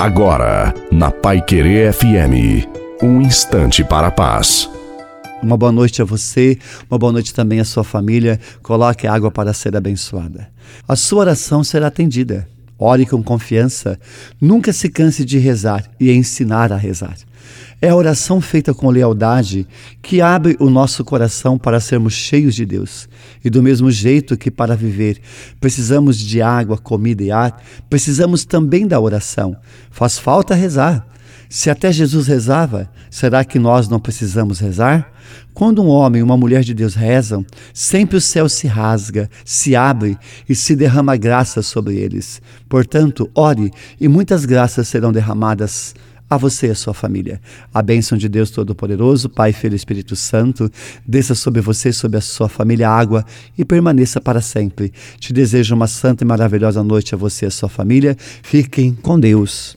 Agora, na Pai Querer FM, um instante para a paz. Uma boa noite a você, uma boa noite também à sua família. Coloque água para ser abençoada. A sua oração será atendida. Ore com confiança. Nunca se canse de rezar e ensinar a rezar. É a oração feita com lealdade que abre o nosso coração para sermos cheios de Deus. E do mesmo jeito que para viver precisamos de água, comida e ar, precisamos também da oração. Faz falta rezar. Se até Jesus rezava, será que nós não precisamos rezar? Quando um homem e uma mulher de Deus rezam, sempre o céu se rasga, se abre e se derrama graça sobre eles. Portanto, ore e muitas graças serão derramadas a você e a sua família. A bênção de Deus Todo-Poderoso, Pai, Filho e Espírito Santo, desça sobre você, sobre a sua família, água e permaneça para sempre. Te desejo uma santa e maravilhosa noite a você e a sua família. Fiquem com Deus.